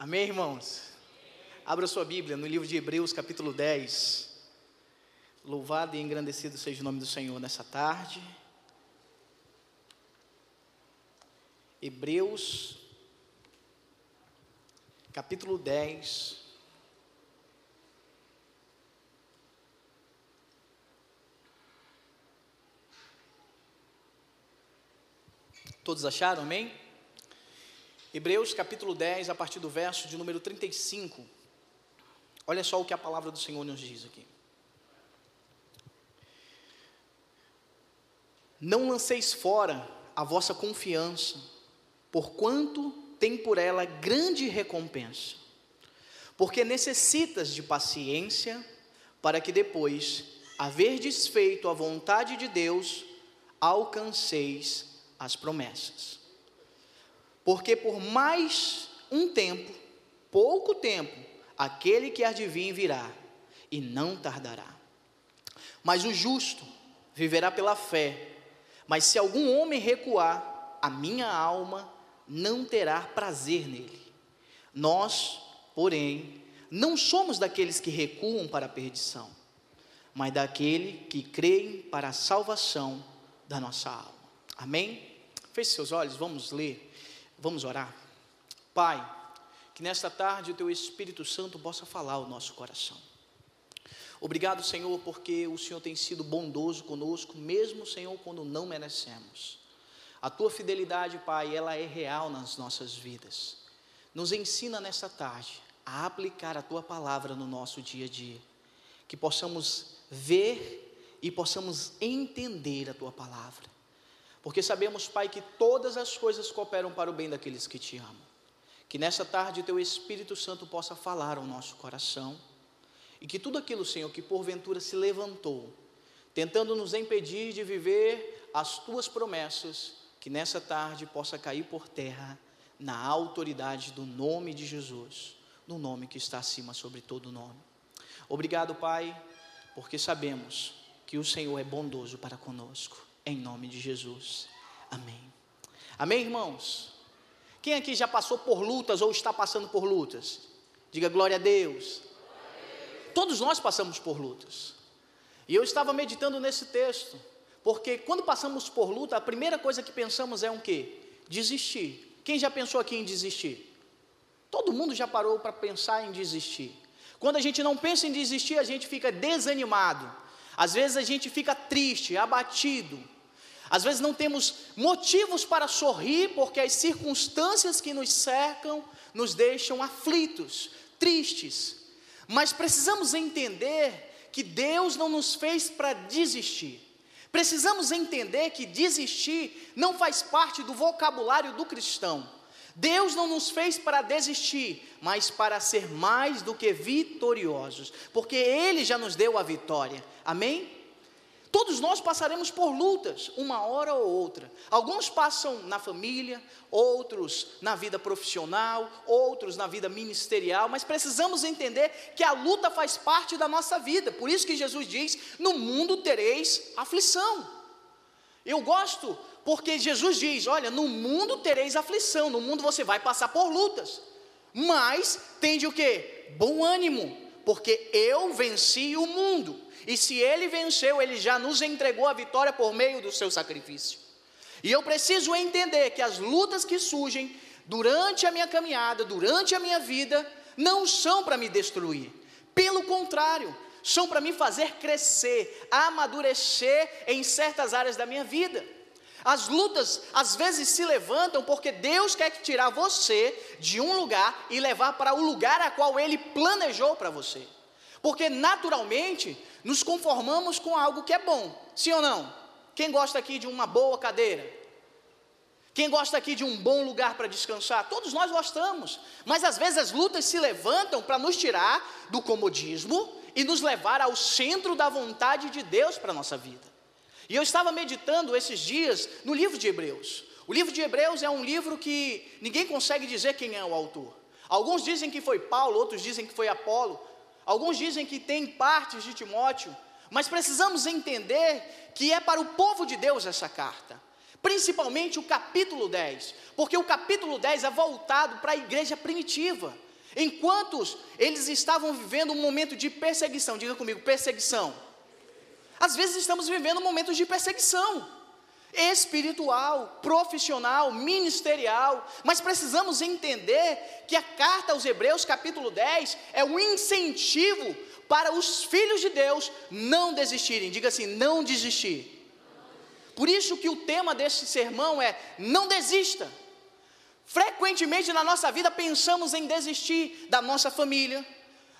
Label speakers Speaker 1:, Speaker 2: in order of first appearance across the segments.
Speaker 1: Amém, irmãos? Abra sua Bíblia no livro de Hebreus, capítulo 10. Louvado e engrandecido seja o nome do Senhor nessa tarde. Hebreus, capítulo 10. Todos acharam, amém? Hebreus capítulo 10, a partir do verso de número 35. Olha só o que a palavra do Senhor nos diz aqui. Não lanceis fora a vossa confiança, porquanto tem por ela grande recompensa. Porque necessitas de paciência, para que depois, haver desfeito a vontade de Deus, alcanceis as promessas. Porque por mais um tempo, pouco tempo, aquele que vir virá, e não tardará. Mas o justo viverá pela fé. Mas se algum homem recuar, a minha alma não terá prazer nele. Nós, porém, não somos daqueles que recuam para a perdição, mas daquele que creem para a salvação da nossa alma. Amém? Feche seus olhos, vamos ler Vamos orar? Pai, que nesta tarde o Teu Espírito Santo possa falar ao nosso coração. Obrigado, Senhor, porque o Senhor tem sido bondoso conosco, mesmo, Senhor, quando não merecemos. A Tua fidelidade, Pai, ela é real nas nossas vidas. Nos ensina nesta tarde a aplicar a Tua palavra no nosso dia a dia. Que possamos ver e possamos entender a Tua palavra porque sabemos, Pai, que todas as coisas cooperam para o bem daqueles que te amam. Que nessa tarde teu Espírito Santo possa falar ao nosso coração e que tudo aquilo, Senhor, que porventura se levantou, tentando nos impedir de viver as tuas promessas, que nessa tarde possa cair por terra na autoridade do nome de Jesus, no nome que está acima sobre todo nome. Obrigado, Pai, porque sabemos que o Senhor é bondoso para conosco em nome de Jesus. Amém. Amém, irmãos? Quem aqui já passou por lutas ou está passando por lutas? Diga glória a Deus. Todos nós passamos por lutas. E eu estava meditando nesse texto, porque quando passamos por luta, a primeira coisa que pensamos é um quê? Desistir. Quem já pensou aqui em desistir? Todo mundo já parou para pensar em desistir. Quando a gente não pensa em desistir, a gente fica desanimado. Às vezes a gente fica triste, abatido. Às vezes não temos motivos para sorrir, porque as circunstâncias que nos cercam nos deixam aflitos, tristes. Mas precisamos entender que Deus não nos fez para desistir. Precisamos entender que desistir não faz parte do vocabulário do cristão. Deus não nos fez para desistir, mas para ser mais do que vitoriosos, porque Ele já nos deu a vitória. Amém? Todos nós passaremos por lutas, uma hora ou outra. Alguns passam na família, outros na vida profissional, outros na vida ministerial, mas precisamos entender que a luta faz parte da nossa vida. Por isso que Jesus diz: No mundo tereis aflição. Eu gosto porque Jesus diz: Olha, no mundo tereis aflição, no mundo você vai passar por lutas, mas tende o que? Bom ânimo, porque eu venci o mundo. E se ele venceu, ele já nos entregou a vitória por meio do seu sacrifício. E eu preciso entender que as lutas que surgem durante a minha caminhada, durante a minha vida, não são para me destruir. Pelo contrário, são para me fazer crescer, amadurecer em certas áreas da minha vida. As lutas às vezes se levantam porque Deus quer tirar você de um lugar e levar para o lugar a qual Ele planejou para você. Porque naturalmente nos conformamos com algo que é bom, sim ou não? Quem gosta aqui de uma boa cadeira? Quem gosta aqui de um bom lugar para descansar? Todos nós gostamos, mas às vezes as lutas se levantam para nos tirar do comodismo e nos levar ao centro da vontade de Deus para a nossa vida. E eu estava meditando esses dias no livro de Hebreus. O livro de Hebreus é um livro que ninguém consegue dizer quem é o autor. Alguns dizem que foi Paulo, outros dizem que foi Apolo, Alguns dizem que tem partes de Timóteo, mas precisamos entender que é para o povo de Deus essa carta, principalmente o capítulo 10, porque o capítulo 10 é voltado para a igreja primitiva, Enquanto eles estavam vivendo um momento de perseguição, diga comigo, perseguição. Às vezes estamos vivendo momentos de perseguição espiritual, profissional, ministerial, mas precisamos entender que a carta aos Hebreus, capítulo 10, é um incentivo para os filhos de Deus não desistirem. Diga assim: não desistir. Por isso que o tema deste sermão é: não desista. Frequentemente na nossa vida pensamos em desistir da nossa família,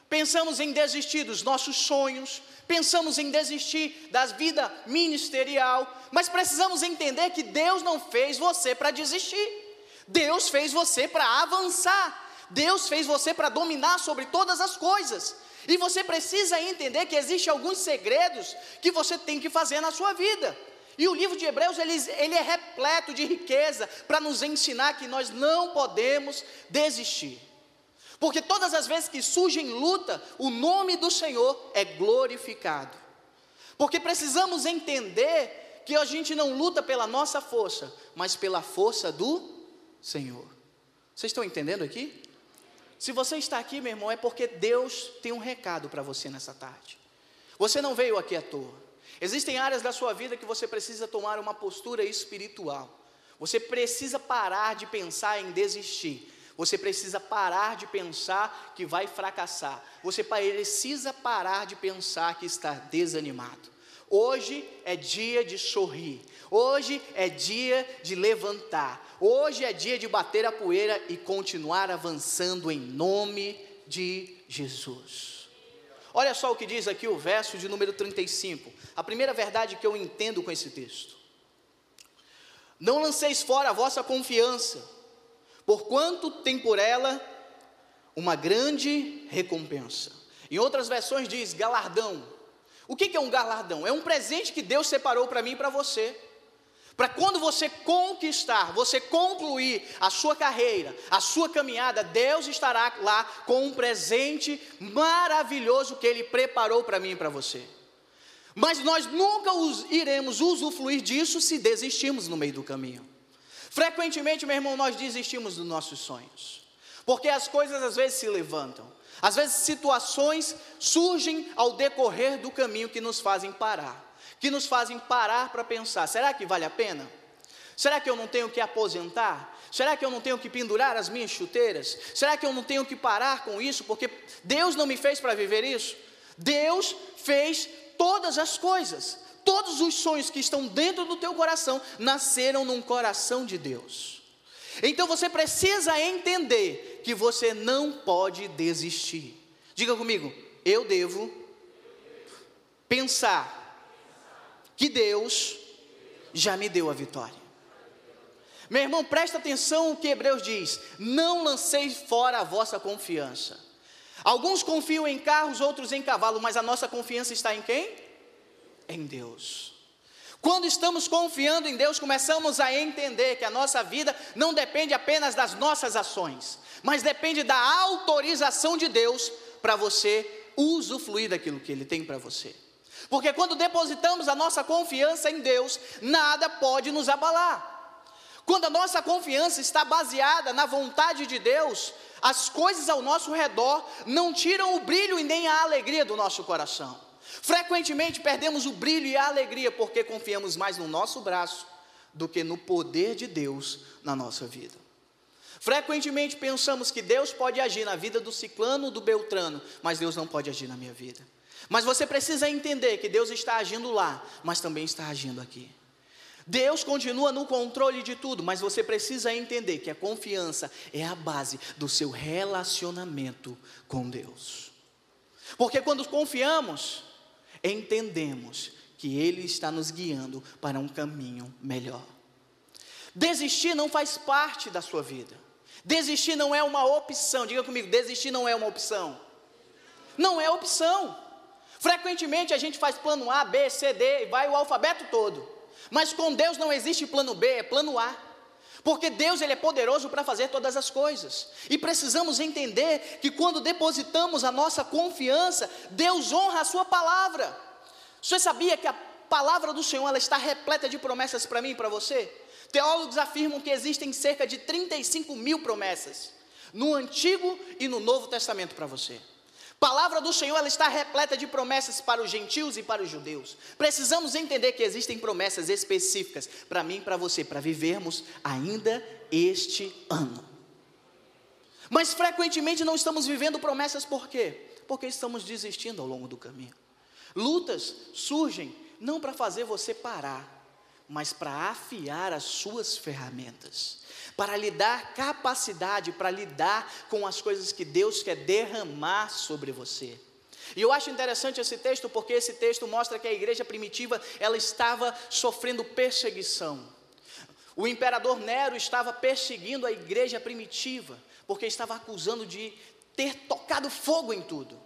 Speaker 1: pensamos em desistir dos nossos sonhos, pensamos em desistir da vida ministerial, mas precisamos entender que Deus não fez você para desistir, Deus fez você para avançar, Deus fez você para dominar sobre todas as coisas, e você precisa entender que existem alguns segredos que você tem que fazer na sua vida. E o livro de Hebreus, ele, ele é repleto de riqueza para nos ensinar que nós não podemos desistir. Porque todas as vezes que surge em luta, o nome do Senhor é glorificado. Porque precisamos entender que a gente não luta pela nossa força, mas pela força do Senhor. Vocês estão entendendo aqui? Se você está aqui, meu irmão, é porque Deus tem um recado para você nessa tarde. Você não veio aqui à toa. Existem áreas da sua vida que você precisa tomar uma postura espiritual. Você precisa parar de pensar em desistir. Você precisa parar de pensar que vai fracassar. Você precisa parar de pensar que está desanimado. Hoje é dia de sorrir. Hoje é dia de levantar. Hoje é dia de bater a poeira e continuar avançando em nome de Jesus. Olha só o que diz aqui o verso de número 35. A primeira verdade que eu entendo com esse texto. Não lanceis fora a vossa confiança, porquanto tem por ela uma grande recompensa. Em outras versões diz galardão. O que é um galardão? É um presente que Deus separou para mim e para você para quando você conquistar, você concluir a sua carreira, a sua caminhada, Deus estará lá com um presente maravilhoso que Ele preparou para mim e para você. Mas nós nunca iremos usufruir disso se desistirmos no meio do caminho. Frequentemente, meu irmão, nós desistimos dos nossos sonhos, porque as coisas às vezes se levantam, às vezes situações surgem ao decorrer do caminho que nos fazem parar que nos fazem parar para pensar: será que vale a pena? Será que eu não tenho que aposentar? Será que eu não tenho que pendurar as minhas chuteiras? Será que eu não tenho que parar com isso? Porque Deus não me fez para viver isso? Deus fez todas as coisas. Todos os sonhos que estão dentro do teu coração nasceram num coração de Deus. Então você precisa entender que você não pode desistir. Diga comigo, eu devo pensar que Deus já me deu a vitória. Meu irmão, presta atenção o que Hebreus diz: não lanceis fora a vossa confiança. Alguns confiam em carros, outros em cavalo, mas a nossa confiança está em quem? Em Deus. Quando estamos confiando em Deus, começamos a entender que a nossa vida não depende apenas das nossas ações, mas depende da autorização de Deus para você usufruir daquilo que Ele tem para você. Porque quando depositamos a nossa confiança em Deus, nada pode nos abalar. Quando a nossa confiança está baseada na vontade de Deus, as coisas ao nosso redor não tiram o brilho e nem a alegria do nosso coração. Frequentemente perdemos o brilho e a alegria porque confiamos mais no nosso braço do que no poder de Deus na nossa vida. Frequentemente pensamos que Deus pode agir na vida do ciclano, do beltrano, mas Deus não pode agir na minha vida. Mas você precisa entender que Deus está agindo lá, mas também está agindo aqui. Deus continua no controle de tudo, mas você precisa entender que a confiança é a base do seu relacionamento com Deus. Porque quando confiamos, entendemos que Ele está nos guiando para um caminho melhor. Desistir não faz parte da sua vida. Desistir não é uma opção. Diga comigo, desistir não é uma opção. Não é opção. Frequentemente a gente faz plano A, B, C, D, e vai o alfabeto todo. Mas com Deus não existe plano B, é plano A. Porque Deus ele é poderoso para fazer todas as coisas. E precisamos entender que quando depositamos a nossa confiança, Deus honra a sua palavra. Você sabia que a palavra do Senhor ela está repleta de promessas para mim e para você? Teólogos afirmam que existem cerca de 35 mil promessas. no Antigo e no Novo Testamento para você. Palavra do Senhor, ela está repleta de promessas para os gentios e para os judeus. Precisamos entender que existem promessas específicas para mim e para você, para vivermos ainda este ano. Mas frequentemente não estamos vivendo promessas por quê? Porque estamos desistindo ao longo do caminho. Lutas surgem não para fazer você parar, mas para afiar as suas ferramentas, para lhe dar capacidade para lidar com as coisas que Deus quer derramar sobre você. E eu acho interessante esse texto porque esse texto mostra que a igreja primitiva ela estava sofrendo perseguição. O imperador Nero estava perseguindo a igreja primitiva porque estava acusando de ter tocado fogo em tudo.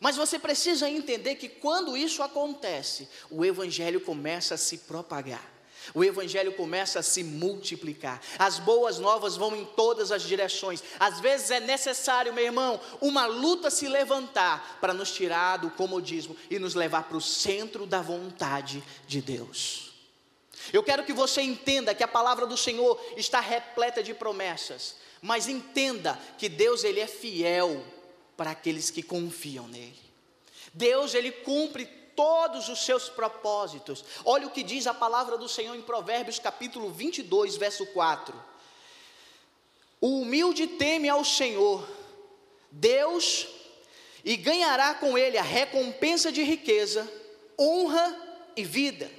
Speaker 1: Mas você precisa entender que quando isso acontece, o evangelho começa a se propagar. O evangelho começa a se multiplicar. As boas novas vão em todas as direções. Às vezes é necessário, meu irmão, uma luta se levantar para nos tirar do comodismo e nos levar para o centro da vontade de Deus. Eu quero que você entenda que a palavra do Senhor está repleta de promessas, mas entenda que Deus ele é fiel para aqueles que confiam nele. Deus ele cumpre todos os seus propósitos. Olha o que diz a palavra do Senhor em Provérbios capítulo 22, verso 4. O humilde teme ao Senhor, Deus, e ganhará com ele a recompensa de riqueza, honra e vida.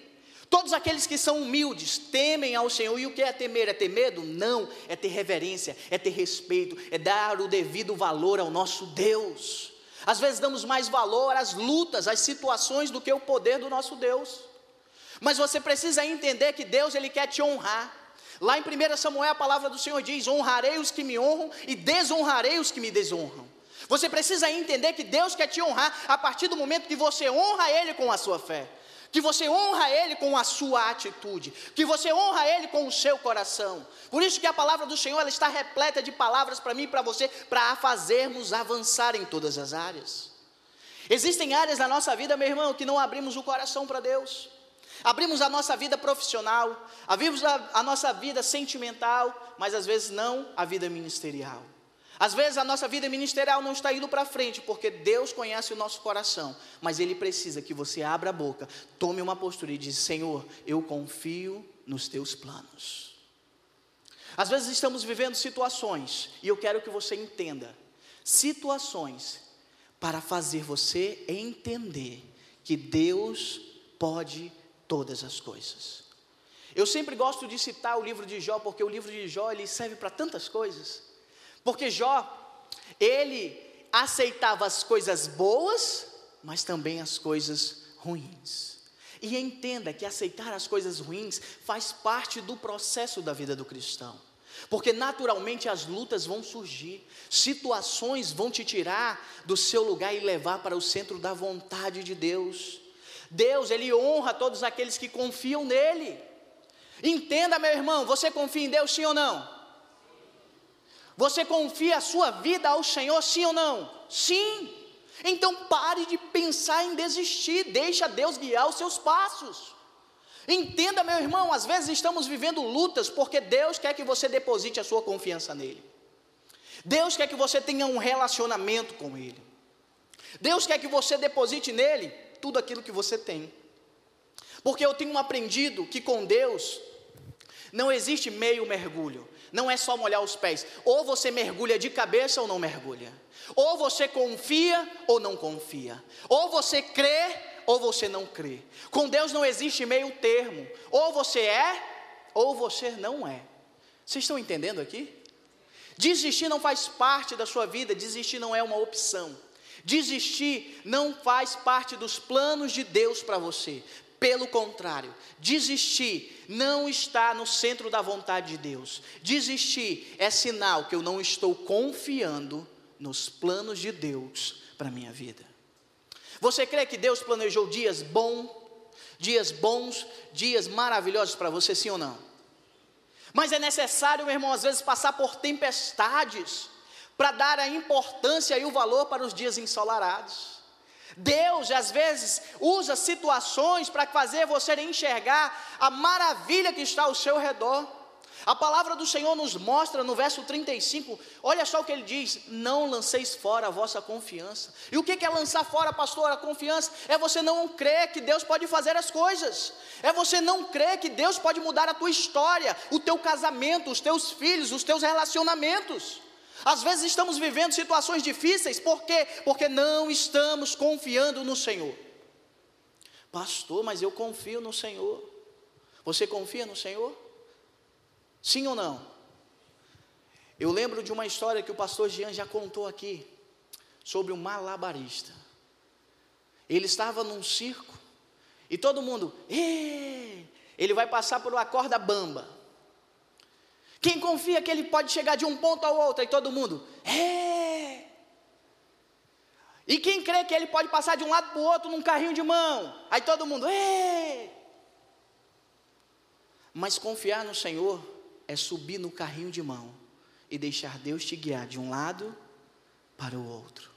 Speaker 1: Todos aqueles que são humildes temem ao Senhor. E o que é temer? É ter medo? Não, é ter reverência, é ter respeito, é dar o devido valor ao nosso Deus. Às vezes damos mais valor às lutas, às situações do que o poder do nosso Deus. Mas você precisa entender que Deus ele quer te honrar. Lá em 1 Samuel a palavra do Senhor diz: "Honrarei os que me honram e desonrarei os que me desonram". Você precisa entender que Deus quer te honrar a partir do momento que você honra ele com a sua fé que você honra Ele com a sua atitude, que você honra Ele com o seu coração. Por isso que a palavra do Senhor ela está repleta de palavras para mim e para você, para fazermos avançar em todas as áreas. Existem áreas da nossa vida, meu irmão, que não abrimos o coração para Deus. Abrimos a nossa vida profissional, abrimos a, a nossa vida sentimental, mas às vezes não a vida ministerial. Às vezes a nossa vida ministerial não está indo para frente, porque Deus conhece o nosso coração, mas Ele precisa que você abra a boca, tome uma postura e diz: Senhor, eu confio nos teus planos. Às vezes estamos vivendo situações, e eu quero que você entenda: situações para fazer você entender que Deus pode todas as coisas. Eu sempre gosto de citar o livro de Jó, porque o livro de Jó ele serve para tantas coisas. Porque Jó, ele aceitava as coisas boas, mas também as coisas ruins. E entenda que aceitar as coisas ruins faz parte do processo da vida do cristão. Porque naturalmente as lutas vão surgir, situações vão te tirar do seu lugar e levar para o centro da vontade de Deus. Deus, Ele honra todos aqueles que confiam nele. Entenda, meu irmão, você confia em Deus, sim ou não? Você confia a sua vida ao Senhor, sim ou não? Sim. Então pare de pensar em desistir, deixa Deus guiar os seus passos. Entenda, meu irmão, às vezes estamos vivendo lutas porque Deus quer que você deposite a sua confiança nele. Deus quer que você tenha um relacionamento com ele. Deus quer que você deposite nele tudo aquilo que você tem. Porque eu tenho aprendido que com Deus não existe meio mergulho. Não é só molhar os pés. Ou você mergulha de cabeça ou não mergulha. Ou você confia ou não confia. Ou você crê ou você não crê. Com Deus não existe meio termo. Ou você é ou você não é. Vocês estão entendendo aqui? Desistir não faz parte da sua vida, desistir não é uma opção. Desistir não faz parte dos planos de Deus para você. Pelo contrário, desistir não está no centro da vontade de Deus. Desistir é sinal que eu não estou confiando nos planos de Deus para a minha vida. Você crê que Deus planejou dias bons, dias bons, dias maravilhosos para você, sim ou não? Mas é necessário, meu irmão, às vezes passar por tempestades para dar a importância e o valor para os dias ensolarados. Deus, às vezes, usa situações para fazer você enxergar a maravilha que está ao seu redor. A palavra do Senhor nos mostra no verso 35, olha só o que ele diz: Não lanceis fora a vossa confiança. E o que é lançar fora, pastor, a confiança? É você não crer que Deus pode fazer as coisas, é você não crer que Deus pode mudar a tua história, o teu casamento, os teus filhos, os teus relacionamentos. Às vezes estamos vivendo situações difíceis, por quê? Porque não estamos confiando no Senhor. Pastor, mas eu confio no Senhor. Você confia no Senhor? Sim ou não? Eu lembro de uma história que o pastor Jean já contou aqui, sobre um malabarista. Ele estava num circo e todo mundo, ele vai passar por uma corda bamba. Quem confia que ele pode chegar de um ponto ao outro? E todo mundo, é. E quem crê que ele pode passar de um lado para o outro num carrinho de mão? Aí todo mundo, é. Mas confiar no Senhor é subir no carrinho de mão e deixar Deus te guiar de um lado para o outro.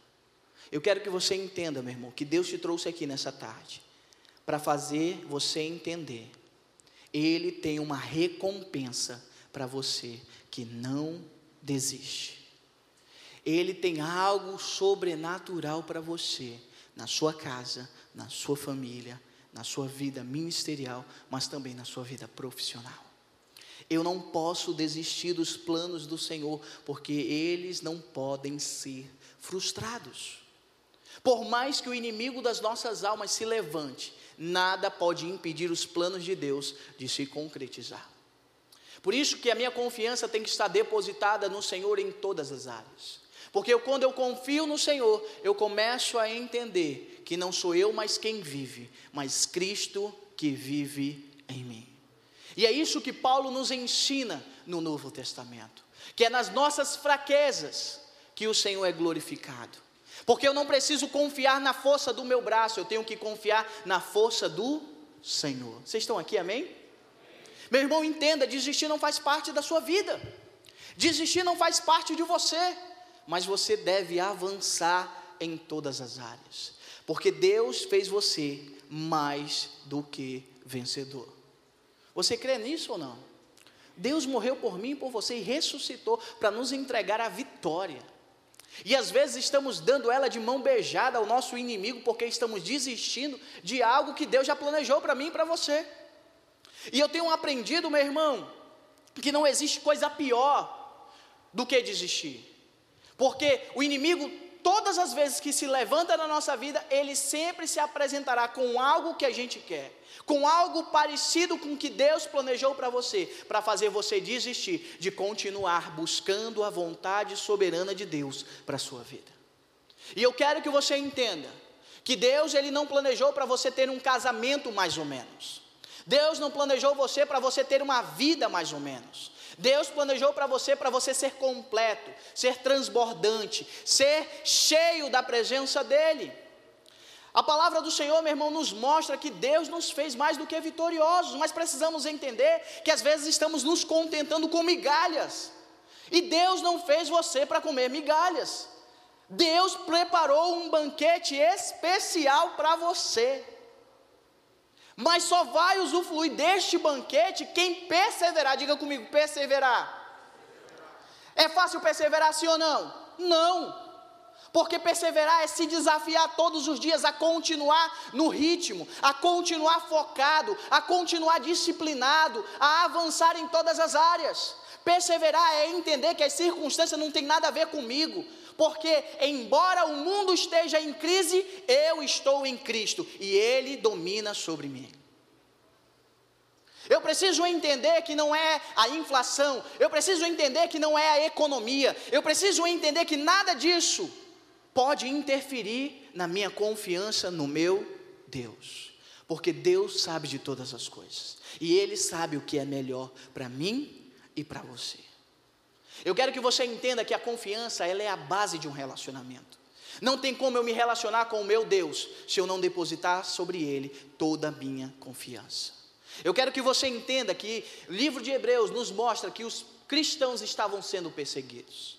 Speaker 1: Eu quero que você entenda, meu irmão, que Deus te trouxe aqui nessa tarde para fazer você entender. Ele tem uma recompensa para você que não desiste. Ele tem algo sobrenatural para você, na sua casa, na sua família, na sua vida ministerial, mas também na sua vida profissional. Eu não posso desistir dos planos do Senhor, porque eles não podem ser frustrados. Por mais que o inimigo das nossas almas se levante, nada pode impedir os planos de Deus de se concretizar. Por isso que a minha confiança tem que estar depositada no Senhor em todas as áreas. Porque eu, quando eu confio no Senhor, eu começo a entender que não sou eu mais quem vive, mas Cristo que vive em mim. E é isso que Paulo nos ensina no Novo Testamento, que é nas nossas fraquezas que o Senhor é glorificado. Porque eu não preciso confiar na força do meu braço, eu tenho que confiar na força do Senhor. Vocês estão aqui, amém? Meu irmão, entenda: desistir não faz parte da sua vida, desistir não faz parte de você, mas você deve avançar em todas as áreas, porque Deus fez você mais do que vencedor. Você crê nisso ou não? Deus morreu por mim por você e ressuscitou para nos entregar a vitória. E às vezes estamos dando ela de mão beijada ao nosso inimigo porque estamos desistindo de algo que Deus já planejou para mim e para você. E eu tenho aprendido, meu irmão, que não existe coisa pior do que desistir. Porque o inimigo todas as vezes que se levanta na nossa vida, ele sempre se apresentará com algo que a gente quer, com algo parecido com o que Deus planejou para você, para fazer você desistir de continuar buscando a vontade soberana de Deus para a sua vida. E eu quero que você entenda que Deus ele não planejou para você ter um casamento mais ou menos. Deus não planejou você para você ter uma vida mais ou menos. Deus planejou para você para você ser completo, ser transbordante, ser cheio da presença dEle. A palavra do Senhor, meu irmão, nos mostra que Deus nos fez mais do que vitoriosos, mas precisamos entender que às vezes estamos nos contentando com migalhas, e Deus não fez você para comer migalhas, Deus preparou um banquete especial para você. Mas só vai usufruir deste banquete quem perseverar. Diga comigo, perseverar. É fácil perseverar, sim ou não? Não. Porque perseverar é se desafiar todos os dias a continuar no ritmo, a continuar focado, a continuar disciplinado, a avançar em todas as áreas. Perseverar é entender que as circunstâncias não têm nada a ver comigo, porque embora o mundo esteja em crise, eu estou em Cristo e Ele domina sobre mim. Eu preciso entender que não é a inflação, eu preciso entender que não é a economia, eu preciso entender que nada disso pode interferir na minha confiança no meu Deus, porque Deus sabe de todas as coisas e Ele sabe o que é melhor para mim e para você. Eu quero que você entenda que a confiança ela é a base de um relacionamento. Não tem como eu me relacionar com o meu Deus se eu não depositar sobre Ele toda a minha confiança. Eu quero que você entenda que o livro de Hebreus nos mostra que os cristãos estavam sendo perseguidos.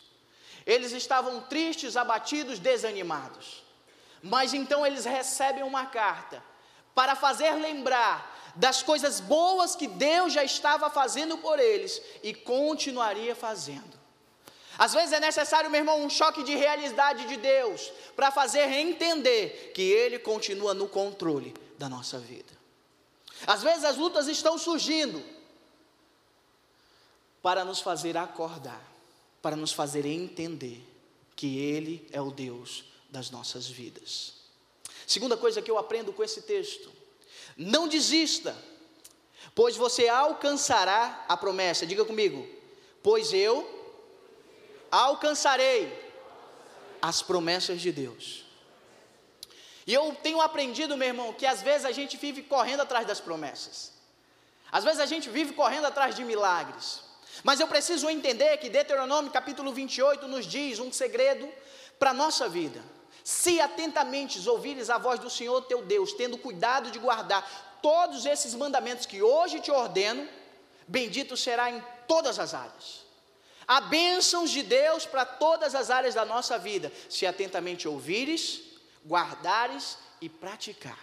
Speaker 1: Eles estavam tristes, abatidos, desanimados. Mas então eles recebem uma carta para fazer lembrar das coisas boas que Deus já estava fazendo por eles e continuaria fazendo. Às vezes é necessário, meu irmão, um choque de realidade de Deus para fazer entender que Ele continua no controle da nossa vida. Às vezes as lutas estão surgindo para nos fazer acordar, para nos fazer entender que Ele é o Deus das nossas vidas. Segunda coisa que eu aprendo com esse texto: não desista, pois você alcançará a promessa. Diga comigo, pois eu alcançarei as promessas de Deus. E eu tenho aprendido, meu irmão, que às vezes a gente vive correndo atrás das promessas. Às vezes a gente vive correndo atrás de milagres. Mas eu preciso entender que Deuteronômio capítulo 28 nos diz um segredo para a nossa vida. Se atentamente ouvires a voz do Senhor teu Deus, tendo cuidado de guardar todos esses mandamentos que hoje te ordeno, bendito será em todas as áreas. Há bênçãos de Deus para todas as áreas da nossa vida, se atentamente ouvires, guardares e praticar.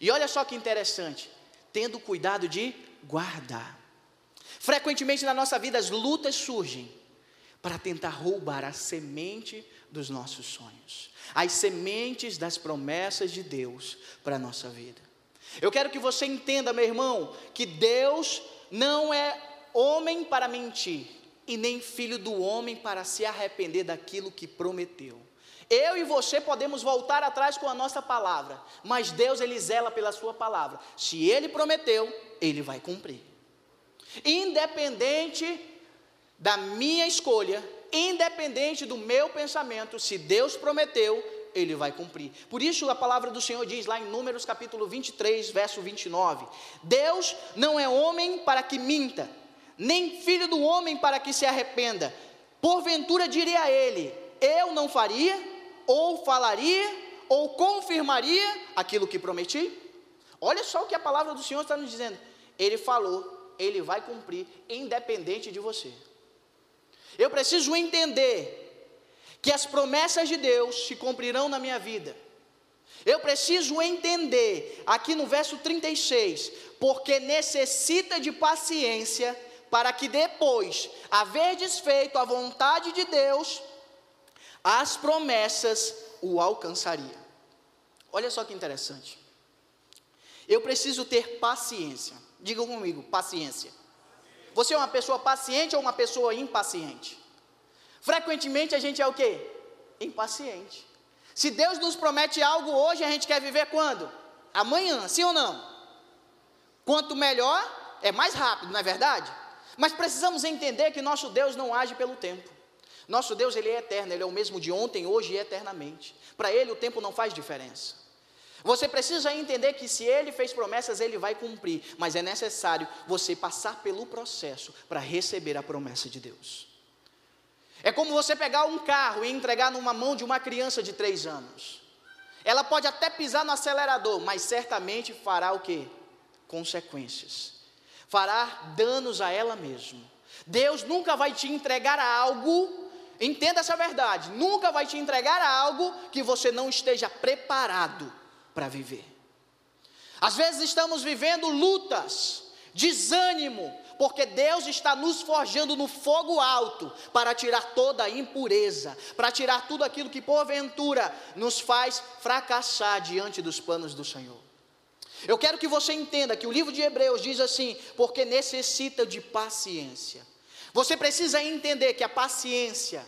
Speaker 1: E olha só que interessante, tendo cuidado de guardar. Frequentemente na nossa vida as lutas surgem para tentar roubar a semente dos nossos sonhos, as sementes das promessas de Deus para a nossa vida. Eu quero que você entenda, meu irmão, que Deus não é homem para mentir, e nem filho do homem para se arrepender daquilo que prometeu. Eu e você podemos voltar atrás com a nossa palavra, mas Deus ele zela pela sua palavra. Se ele prometeu, ele vai cumprir. Independente da minha escolha, independente do meu pensamento, se Deus prometeu, ele vai cumprir. Por isso a palavra do Senhor diz lá em Números capítulo 23, verso 29: Deus não é homem para que minta, nem filho do homem para que se arrependa. Porventura diria a ele: Eu não faria, ou falaria, ou confirmaria aquilo que prometi? Olha só o que a palavra do Senhor está nos dizendo. Ele falou, ele vai cumprir, independente de você. Eu preciso entender que as promessas de Deus se cumprirão na minha vida. Eu preciso entender, aqui no verso 36, porque necessita de paciência para que depois, haver desfeito a vontade de Deus, as promessas o alcançaria. Olha só que interessante. Eu preciso ter paciência. Diga comigo, paciência. Você é uma pessoa paciente ou uma pessoa impaciente? Frequentemente a gente é o quê? Impaciente. Se Deus nos promete algo hoje, a gente quer viver quando? Amanhã, sim ou não? Quanto melhor, é mais rápido, não é verdade? Mas precisamos entender que nosso Deus não age pelo tempo. Nosso Deus, ele é eterno, ele é o mesmo de ontem, hoje e eternamente. Para ele o tempo não faz diferença. Você precisa entender que se ele fez promessas, ele vai cumprir, mas é necessário você passar pelo processo para receber a promessa de Deus. É como você pegar um carro e entregar numa mão de uma criança de três anos. Ela pode até pisar no acelerador, mas certamente fará o que? Consequências fará danos a ela mesma. Deus nunca vai te entregar algo, entenda essa verdade, nunca vai te entregar algo que você não esteja preparado para viver. Às vezes estamos vivendo lutas, desânimo, porque Deus está nos forjando no fogo alto para tirar toda a impureza, para tirar tudo aquilo que porventura nos faz fracassar diante dos planos do Senhor. Eu quero que você entenda que o livro de Hebreus diz assim: porque necessita de paciência. Você precisa entender que a paciência,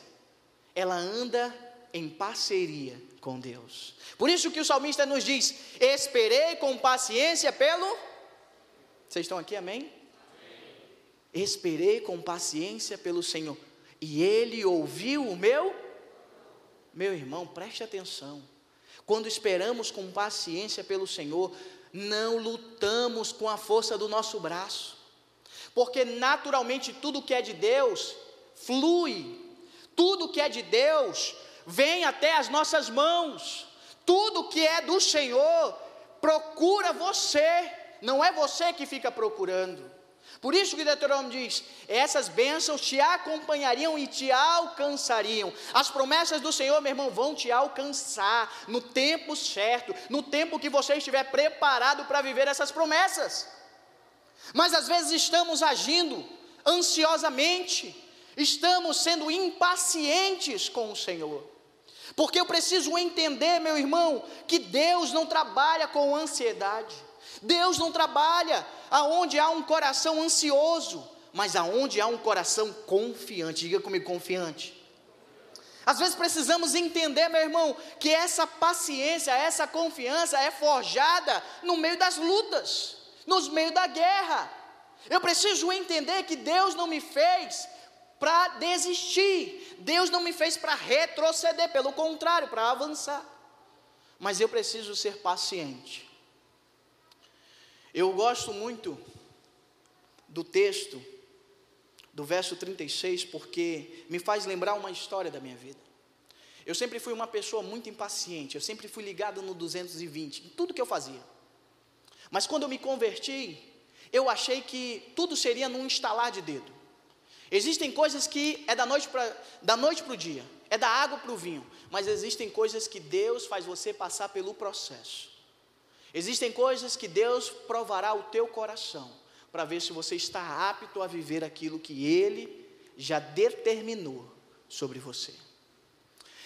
Speaker 1: ela anda em parceria com Deus. Por isso que o salmista nos diz: Esperei com paciência pelo. Vocês estão aqui, amém? amém? Esperei com paciência pelo Senhor, e Ele ouviu o meu. Meu irmão, preste atenção. Quando esperamos com paciência pelo Senhor, não lutamos com a força do nosso braço, porque naturalmente tudo que é de Deus flui, tudo que é de Deus vem até as nossas mãos, tudo que é do Senhor procura você, não é você que fica procurando. Por isso que Deuteronômio diz: essas bênçãos te acompanhariam e te alcançariam. As promessas do Senhor, meu irmão, vão te alcançar no tempo certo, no tempo que você estiver preparado para viver essas promessas. Mas às vezes estamos agindo ansiosamente, estamos sendo impacientes com o Senhor. Porque eu preciso entender, meu irmão, que Deus não trabalha com ansiedade. Deus não trabalha aonde há um coração ansioso, mas aonde há um coração confiante. Diga comigo, confiante. Às vezes precisamos entender, meu irmão, que essa paciência, essa confiança é forjada no meio das lutas, nos meio da guerra. Eu preciso entender que Deus não me fez para desistir, Deus não me fez para retroceder, pelo contrário, para avançar. Mas eu preciso ser paciente. Eu gosto muito do texto do verso 36 porque me faz lembrar uma história da minha vida. Eu sempre fui uma pessoa muito impaciente, eu sempre fui ligado no 220 em tudo que eu fazia. Mas quando eu me converti, eu achei que tudo seria num instalar de dedo. Existem coisas que é da noite para o dia, é da água para o vinho, mas existem coisas que Deus faz você passar pelo processo. Existem coisas que Deus provará o teu coração para ver se você está apto a viver aquilo que Ele já determinou sobre você.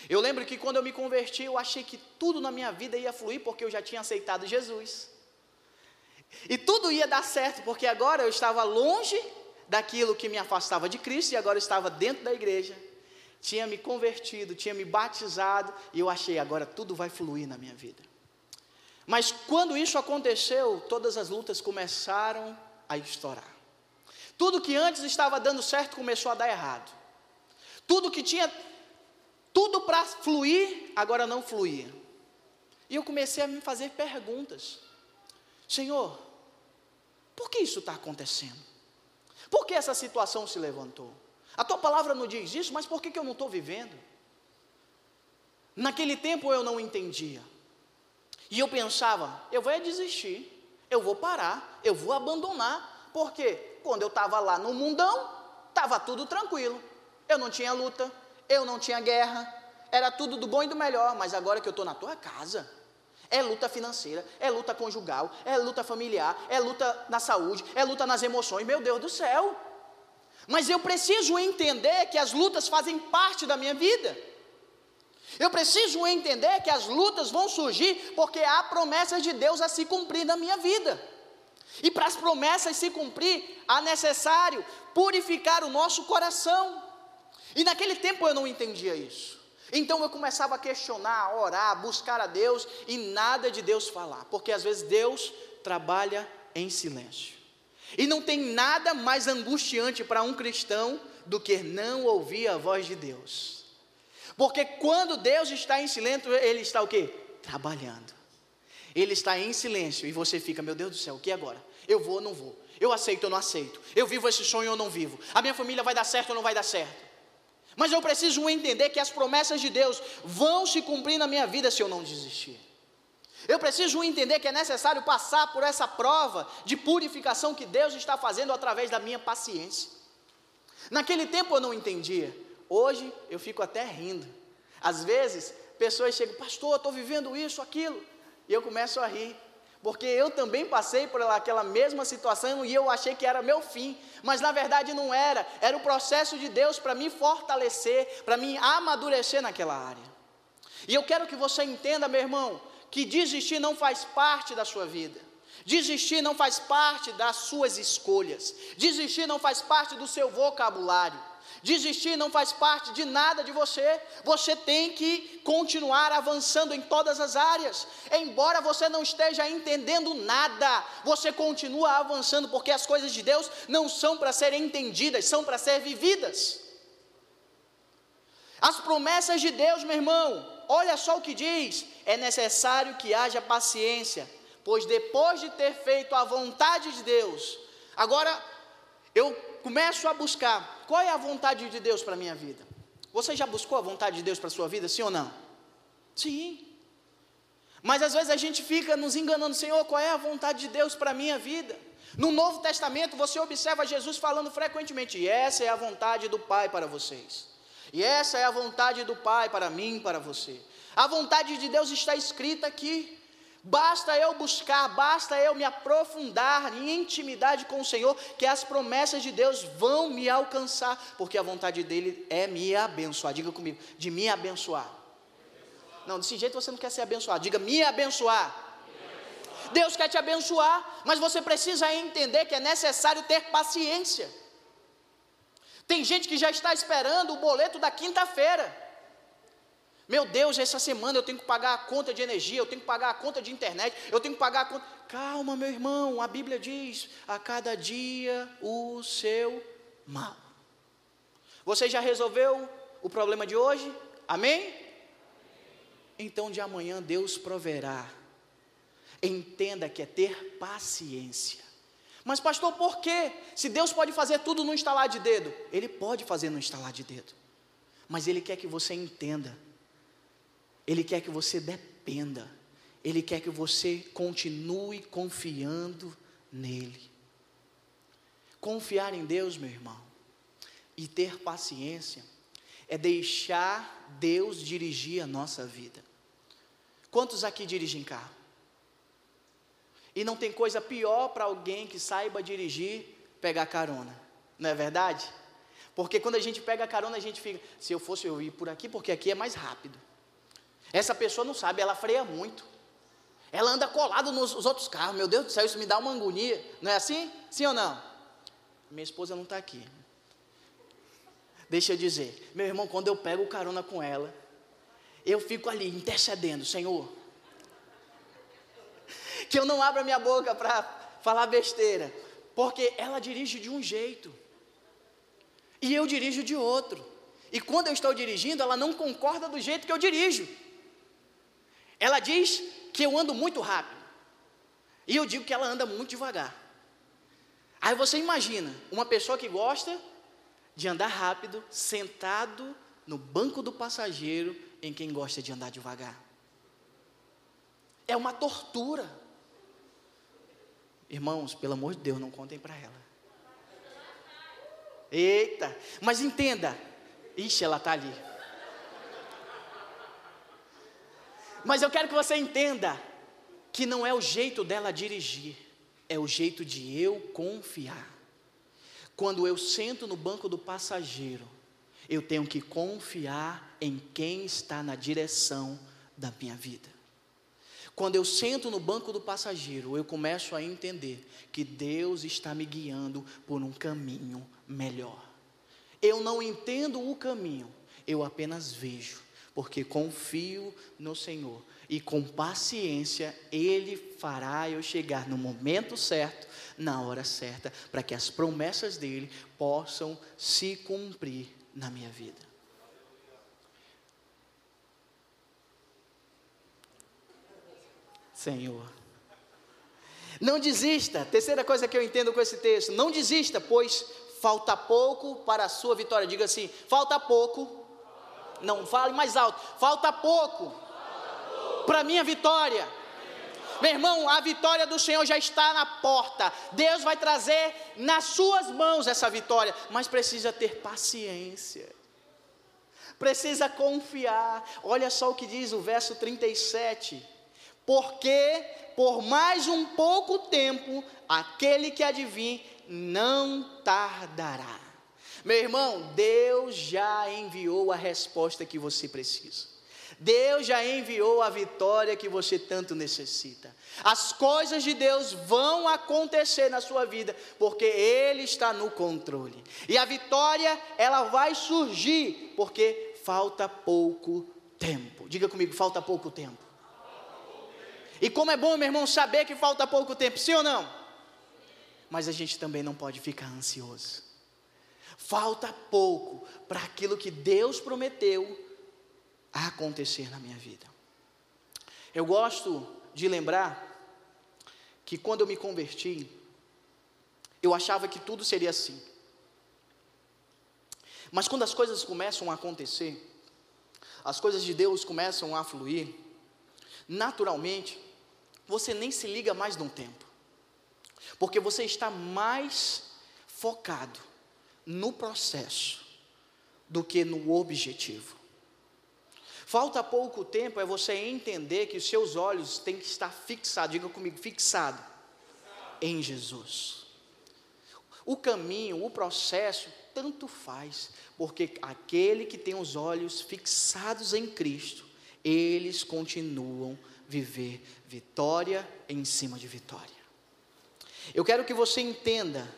Speaker 1: Eu lembro que quando eu me converti, eu achei que tudo na minha vida ia fluir porque eu já tinha aceitado Jesus. E tudo ia dar certo porque agora eu estava longe daquilo que me afastava de Cristo e agora estava dentro da igreja. Tinha me convertido, tinha me batizado e eu achei agora tudo vai fluir na minha vida. Mas quando isso aconteceu, todas as lutas começaram a estourar. Tudo que antes estava dando certo começou a dar errado. Tudo que tinha tudo para fluir, agora não fluía. E eu comecei a me fazer perguntas. Senhor, por que isso está acontecendo? Por que essa situação se levantou? A tua palavra não diz isso, mas por que, que eu não estou vivendo? Naquele tempo eu não entendia. E eu pensava, eu vou desistir, eu vou parar, eu vou abandonar, porque quando eu estava lá no mundão, estava tudo tranquilo. Eu não tinha luta, eu não tinha guerra, era tudo do bom e do melhor, mas agora que eu estou na tua casa, é luta financeira, é luta conjugal, é luta familiar, é luta na saúde, é luta nas emoções, meu Deus do céu. Mas eu preciso entender que as lutas fazem parte da minha vida. Eu preciso entender que as lutas vão surgir porque há promessas de Deus a se cumprir na minha vida. E para as promessas se cumprir, há necessário purificar o nosso coração. E naquele tempo eu não entendia isso. Então eu começava a questionar, a orar, a buscar a Deus e nada de Deus falar, porque às vezes Deus trabalha em silêncio. E não tem nada mais angustiante para um cristão do que não ouvir a voz de Deus. Porque quando Deus está em silêncio, Ele está o quê? Trabalhando. Ele está em silêncio e você fica, meu Deus do céu, o que agora? Eu vou ou não vou? Eu aceito ou não aceito? Eu vivo esse sonho ou não vivo? A minha família vai dar certo ou não vai dar certo? Mas eu preciso entender que as promessas de Deus vão se cumprir na minha vida se eu não desistir. Eu preciso entender que é necessário passar por essa prova de purificação que Deus está fazendo através da minha paciência. Naquele tempo eu não entendia. Hoje eu fico até rindo. Às vezes, pessoas chegam, pastor, estou vivendo isso, aquilo, e eu começo a rir, porque eu também passei por aquela mesma situação e eu achei que era meu fim, mas na verdade não era, era o processo de Deus para me fortalecer, para me amadurecer naquela área. E eu quero que você entenda, meu irmão, que desistir não faz parte da sua vida. Desistir não faz parte das suas escolhas. Desistir não faz parte do seu vocabulário. Desistir não faz parte de nada de você. Você tem que continuar avançando em todas as áreas. Embora você não esteja entendendo nada, você continua avançando, porque as coisas de Deus não são para serem entendidas, são para ser vividas. As promessas de Deus, meu irmão, olha só o que diz: é necessário que haja paciência, pois depois de ter feito a vontade de Deus, agora eu começo a buscar qual é a vontade de Deus para a minha vida. Você já buscou a vontade de Deus para a sua vida, sim ou não? Sim. Mas às vezes a gente fica nos enganando, Senhor, qual é a vontade de Deus para a minha vida? No Novo Testamento, você observa Jesus falando frequentemente: e essa é a vontade do Pai para vocês. E essa é a vontade do Pai para mim, para você. A vontade de Deus está escrita aqui. Basta eu buscar, basta eu me aprofundar em intimidade com o Senhor, que as promessas de Deus vão me alcançar, porque a vontade dele é me abençoar. Diga comigo, de me abençoar. Não, desse jeito você não quer ser abençoado. Diga me abençoar. Deus quer te abençoar, mas você precisa entender que é necessário ter paciência. Tem gente que já está esperando o boleto da quinta-feira. Meu Deus, essa semana eu tenho que pagar a conta de energia, eu tenho que pagar a conta de internet, eu tenho que pagar a conta. Calma, meu irmão, a Bíblia diz: a cada dia o seu mal. Você já resolveu o problema de hoje? Amém? Então de amanhã Deus proverá. Entenda que é ter paciência. Mas, pastor, por quê? Se Deus pode fazer tudo no instalar de dedo, Ele pode fazer no instalar de dedo. Mas Ele quer que você entenda ele quer que você dependa, Ele quer que você continue confiando nele. Confiar em Deus, meu irmão, e ter paciência, é deixar Deus dirigir a nossa vida. Quantos aqui dirigem carro? E não tem coisa pior para alguém que saiba dirigir, pegar carona, não é verdade? Porque quando a gente pega carona, a gente fica, se eu fosse eu ir por aqui, porque aqui é mais rápido. Essa pessoa não sabe, ela freia muito. Ela anda colada nos outros carros. Meu Deus do céu, isso me dá uma agonia. Não é assim? Sim ou não? Minha esposa não está aqui. Deixa eu dizer, meu irmão, quando eu pego carona com ela, eu fico ali intercedendo, Senhor. Que eu não abra minha boca para falar besteira, porque ela dirige de um jeito e eu dirijo de outro. E quando eu estou dirigindo, ela não concorda do jeito que eu dirijo. Ela diz que eu ando muito rápido. E eu digo que ela anda muito devagar. Aí você imagina uma pessoa que gosta de andar rápido, sentado no banco do passageiro, em quem gosta de andar devagar. É uma tortura. Irmãos, pelo amor de Deus, não contem para ela. Eita, mas entenda. Ixi, ela está ali. Mas eu quero que você entenda que não é o jeito dela dirigir, é o jeito de eu confiar. Quando eu sento no banco do passageiro, eu tenho que confiar em quem está na direção da minha vida. Quando eu sento no banco do passageiro, eu começo a entender que Deus está me guiando por um caminho melhor. Eu não entendo o caminho, eu apenas vejo porque confio no Senhor e com paciência Ele fará eu chegar no momento certo, na hora certa, para que as promessas dele possam se cumprir na minha vida. Senhor. Não desista, terceira coisa que eu entendo com esse texto, não desista, pois falta pouco para a sua vitória. Diga assim: falta pouco não, fale mais alto. Falta pouco, para minha vitória. Meu irmão, a vitória do Senhor já está na porta. Deus vai trazer nas suas mãos essa vitória, mas precisa ter paciência. Precisa confiar. Olha só o que diz o verso 37. Porque por mais um pouco tempo aquele que adivinha não tardará. Meu irmão, Deus já enviou a resposta que você precisa. Deus já enviou a vitória que você tanto necessita. As coisas de Deus vão acontecer na sua vida, porque Ele está no controle. E a vitória, ela vai surgir, porque falta pouco tempo. Diga comigo, falta pouco tempo. E como é bom, meu irmão, saber que falta pouco tempo, sim ou não? Mas a gente também não pode ficar ansioso. Falta pouco para aquilo que Deus prometeu acontecer na minha vida. Eu gosto de lembrar que quando eu me converti, eu achava que tudo seria assim. Mas quando as coisas começam a acontecer, as coisas de Deus começam a fluir, naturalmente, você nem se liga mais no tempo. porque você está mais focado no processo do que no objetivo. Falta pouco tempo é você entender que os seus olhos têm que estar fixados, diga comigo, fixado em Jesus. O caminho, o processo, tanto faz, porque aquele que tem os olhos fixados em Cristo, eles continuam viver vitória em cima de vitória. Eu quero que você entenda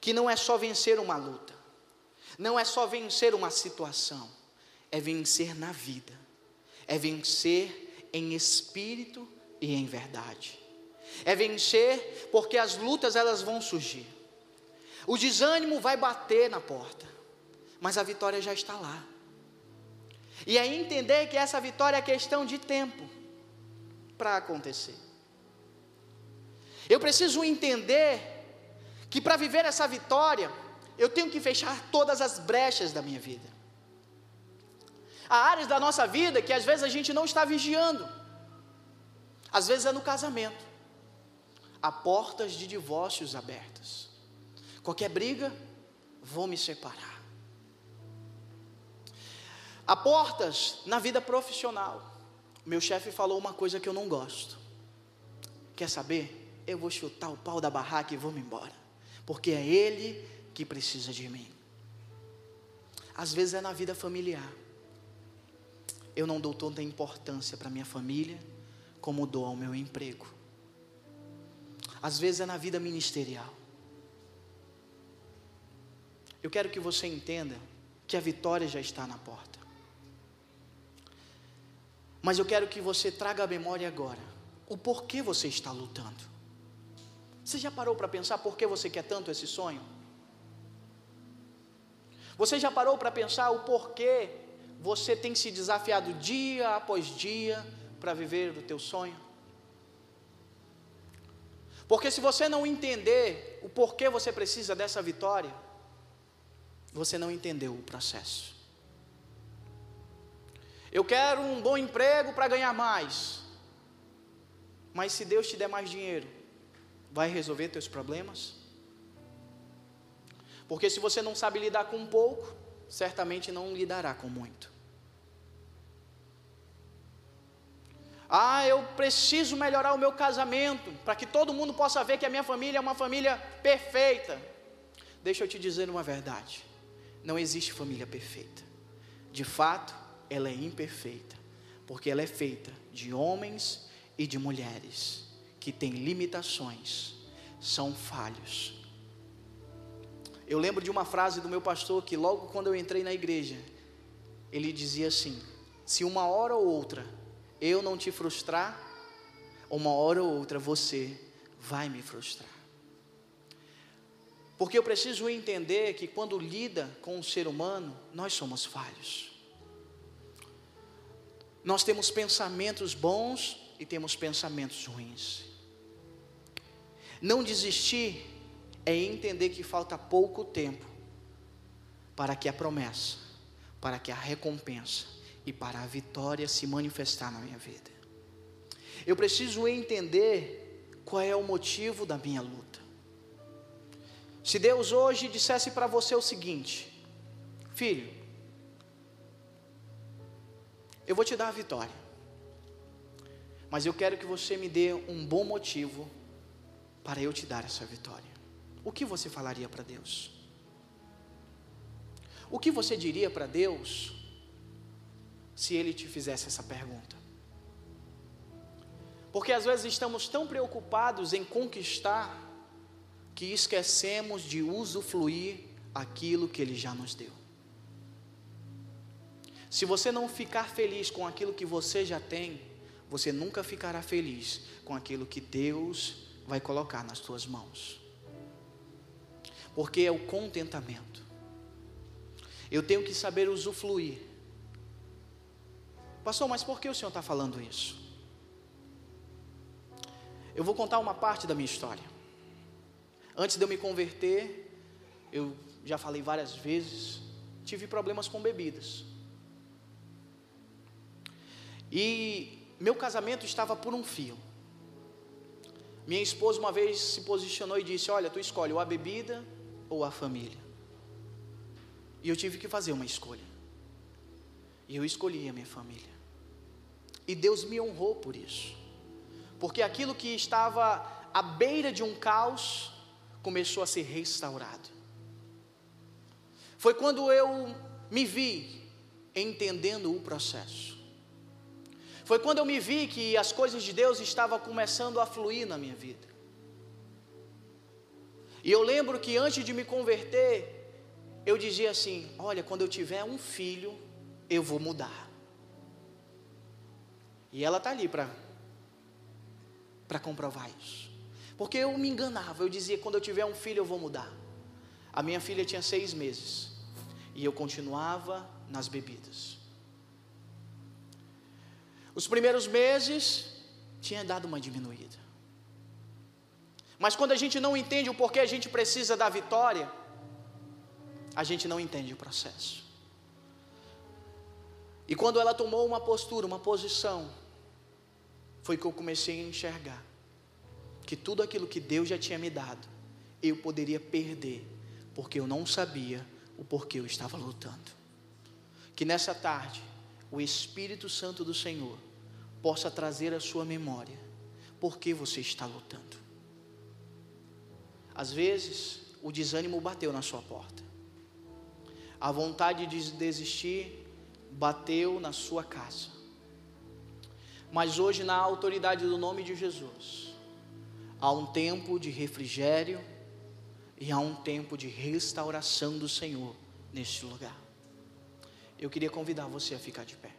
Speaker 1: que não é só vencer uma luta, não é só vencer uma situação, é vencer na vida, é vencer em espírito e em verdade. É vencer porque as lutas elas vão surgir. O desânimo vai bater na porta, mas a vitória já está lá. E é entender que essa vitória é questão de tempo para acontecer. Eu preciso entender que para viver essa vitória, eu tenho que fechar todas as brechas da minha vida. Há áreas da nossa vida que às vezes a gente não está vigiando. Às vezes é no casamento. Há portas de divórcios abertas. Qualquer briga, vou me separar. Há portas na vida profissional. Meu chefe falou uma coisa que eu não gosto. Quer saber? Eu vou chutar o pau da barraca e vou me embora. Porque é ele que precisa de mim. Às vezes é na vida familiar. Eu não dou tanta importância para minha família como dou ao meu emprego. Às vezes é na vida ministerial. Eu quero que você entenda que a vitória já está na porta. Mas eu quero que você traga à memória agora o porquê você está lutando. Você já parou para pensar por que você quer tanto esse sonho? Você já parou para pensar o porquê você tem se desafiado dia após dia para viver o teu sonho? Porque se você não entender o porquê você precisa dessa vitória, você não entendeu o processo. Eu quero um bom emprego para ganhar mais. Mas se Deus te der mais dinheiro, vai resolver teus problemas? Porque se você não sabe lidar com pouco, certamente não lidará com muito. Ah, eu preciso melhorar o meu casamento, para que todo mundo possa ver que a minha família é uma família perfeita. Deixa eu te dizer uma verdade: não existe família perfeita. De fato, ela é imperfeita, porque ela é feita de homens e de mulheres que têm limitações, são falhos, eu lembro de uma frase do meu pastor que logo quando eu entrei na igreja, ele dizia assim: se uma hora ou outra eu não te frustrar, uma hora ou outra você vai me frustrar. Porque eu preciso entender que quando lida com o ser humano, nós somos falhos. Nós temos pensamentos bons e temos pensamentos ruins. Não desistir é entender que falta pouco tempo para que a promessa, para que a recompensa e para a vitória se manifestar na minha vida. Eu preciso entender qual é o motivo da minha luta. Se Deus hoje dissesse para você o seguinte: Filho, eu vou te dar a vitória, mas eu quero que você me dê um bom motivo para eu te dar essa vitória o que você falaria para Deus? O que você diria para Deus se Ele te fizesse essa pergunta? Porque às vezes estamos tão preocupados em conquistar que esquecemos de usufruir aquilo que Ele já nos deu. Se você não ficar feliz com aquilo que você já tem, você nunca ficará feliz com aquilo que Deus vai colocar nas suas mãos porque é o contentamento. Eu tenho que saber usufruir. Pastor, mas por que o senhor está falando isso? Eu vou contar uma parte da minha história. Antes de eu me converter, eu já falei várias vezes, tive problemas com bebidas. E meu casamento estava por um fio. Minha esposa uma vez se posicionou e disse: Olha, tu escolhe ou a bebida ou a família. E eu tive que fazer uma escolha. E eu escolhi a minha família. E Deus me honrou por isso. Porque aquilo que estava à beira de um caos começou a ser restaurado. Foi quando eu me vi entendendo o processo. Foi quando eu me vi que as coisas de Deus estavam começando a fluir na minha vida. E eu lembro que antes de me converter, eu dizia assim: Olha, quando eu tiver um filho, eu vou mudar. E ela está ali para comprovar isso. Porque eu me enganava, eu dizia: quando eu tiver um filho, eu vou mudar. A minha filha tinha seis meses. E eu continuava nas bebidas. Os primeiros meses tinha dado uma diminuída. Mas quando a gente não entende o porquê a gente precisa da vitória, a gente não entende o processo. E quando ela tomou uma postura, uma posição, foi que eu comecei a enxergar que tudo aquilo que Deus já tinha me dado, eu poderia perder, porque eu não sabia o porquê eu estava lutando. Que nessa tarde, o Espírito Santo do Senhor possa trazer à sua memória por que você está lutando. Às vezes, o desânimo bateu na sua porta. A vontade de desistir bateu na sua casa. Mas hoje, na autoridade do nome de Jesus, há um tempo de refrigério e há um tempo de restauração do Senhor neste lugar. Eu queria convidar você a ficar de pé.